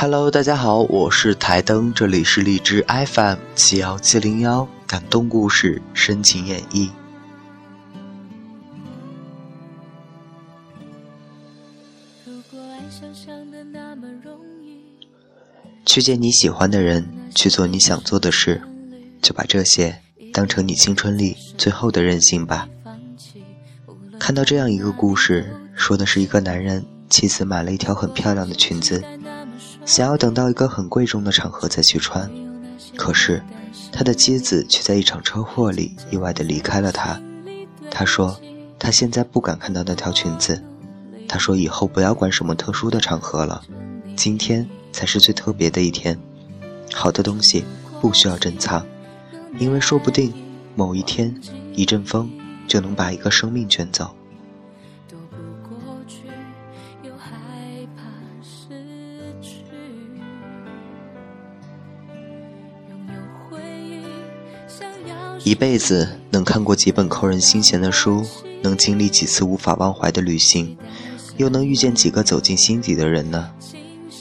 Hello，大家好，我是台灯，这里是荔枝 FM 七幺七零幺，感动故事，深情演绎。去见你喜欢的人，去做你想做的事，就把这些当成你青春里最后的任性吧。看到这样一个故事，说的是一个男人妻子买了一条很漂亮的裙子。想要等到一个很贵重的场合再去穿，可是他的妻子却在一场车祸里意外的离开了他。他说他现在不敢看到那条裙子。他说以后不要管什么特殊的场合了，今天才是最特别的一天。好的东西不需要珍藏，因为说不定某一天一阵风就能把一个生命卷走。一辈子能看过几本扣人心弦的书，能经历几次无法忘怀的旅行，又能遇见几个走进心底的人呢？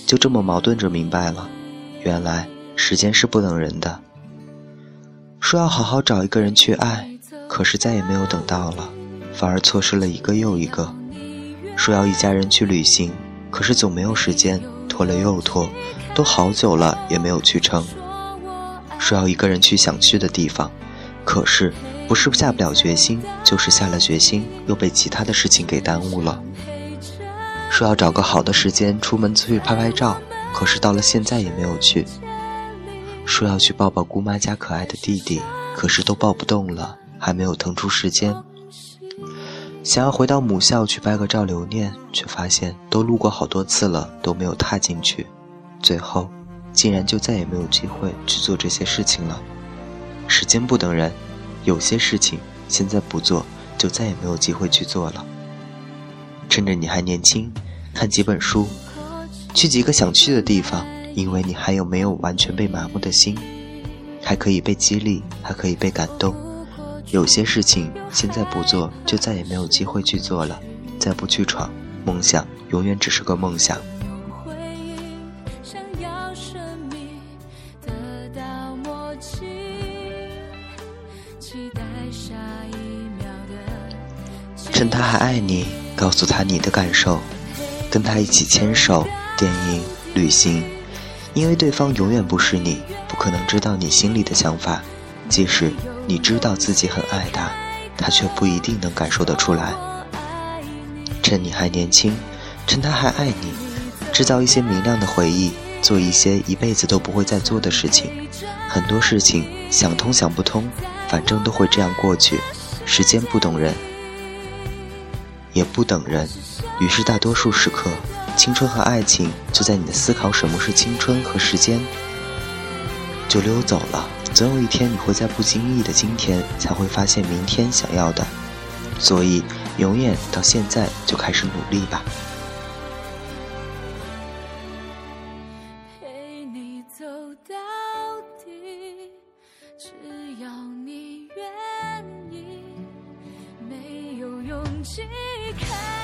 就这么矛盾着明白了，原来时间是不等人的。说要好好找一个人去爱，可是再也没有等到了，反而错失了一个又一个。说要一家人去旅行，可是总没有时间，拖了又拖，都好久了也没有去成。说要一个人去想去的地方。可是，不是下不了决心，就是下了决心，又被其他的事情给耽误了。说要找个好的时间出门去拍拍照，可是到了现在也没有去。说要去抱抱姑妈家可爱的弟弟，可是都抱不动了，还没有腾出时间。想要回到母校去拍个照留念，却发现都路过好多次了，都没有踏进去。最后，竟然就再也没有机会去做这些事情了。时间不等人，有些事情现在不做，就再也没有机会去做了。趁着你还年轻，看几本书，去几个想去的地方，因为你还有没有完全被麻木的心，还可以被激励，还可以被感动。有些事情现在不做，就再也没有机会去做了。再不去闯，梦想永远只是个梦想。趁他还爱你，告诉他你的感受，跟他一起牵手、电影、旅行，因为对方永远不是你，不可能知道你心里的想法。即使你知道自己很爱他，他却不一定能感受得出来。趁你还年轻，趁他还爱你，制造一些明亮的回忆，做一些一辈子都不会再做的事情。很多事情想通想不通，反正都会这样过去。时间不等人。也不等人，于是大多数时刻，青春和爱情就在你的思考什么是青春和时间，就溜走了。总有一天，你会在不经意的今天，才会发现明天想要的。所以，永远到现在就开始努力吧。去看。